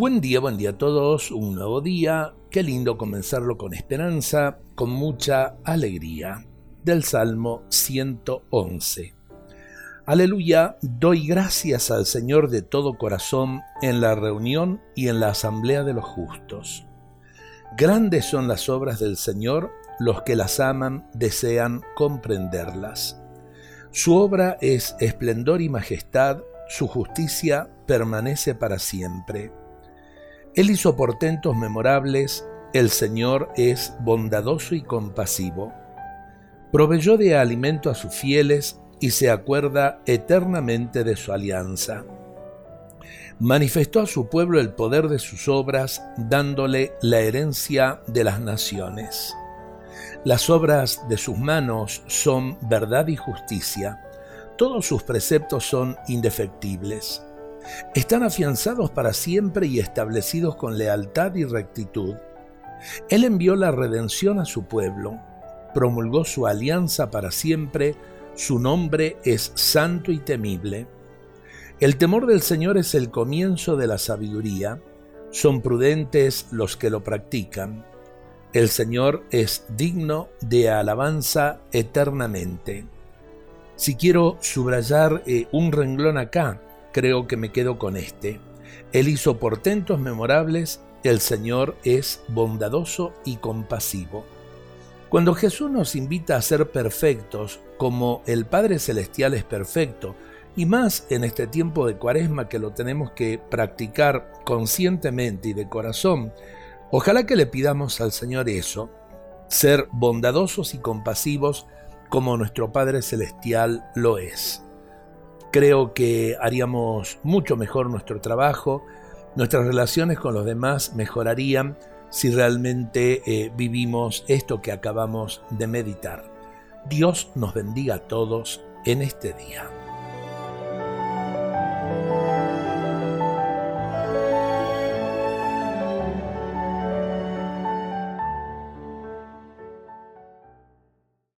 Buen día, buen día a todos, un nuevo día, qué lindo comenzarlo con esperanza, con mucha alegría. Del Salmo 111. Aleluya, doy gracias al Señor de todo corazón en la reunión y en la asamblea de los justos. Grandes son las obras del Señor, los que las aman desean comprenderlas. Su obra es esplendor y majestad, su justicia permanece para siempre. Él hizo portentos memorables, el Señor es bondadoso y compasivo. Proveyó de alimento a sus fieles y se acuerda eternamente de su alianza. Manifestó a su pueblo el poder de sus obras, dándole la herencia de las naciones. Las obras de sus manos son verdad y justicia. Todos sus preceptos son indefectibles. Están afianzados para siempre y establecidos con lealtad y rectitud. Él envió la redención a su pueblo, promulgó su alianza para siempre, su nombre es santo y temible. El temor del Señor es el comienzo de la sabiduría, son prudentes los que lo practican. El Señor es digno de alabanza eternamente. Si quiero subrayar eh, un renglón acá, creo que me quedo con este. Él hizo portentos memorables, el Señor es bondadoso y compasivo. Cuando Jesús nos invita a ser perfectos, como el Padre Celestial es perfecto, y más en este tiempo de cuaresma que lo tenemos que practicar conscientemente y de corazón, Ojalá que le pidamos al Señor eso, ser bondadosos y compasivos como nuestro Padre Celestial lo es. Creo que haríamos mucho mejor nuestro trabajo, nuestras relaciones con los demás mejorarían si realmente eh, vivimos esto que acabamos de meditar. Dios nos bendiga a todos en este día.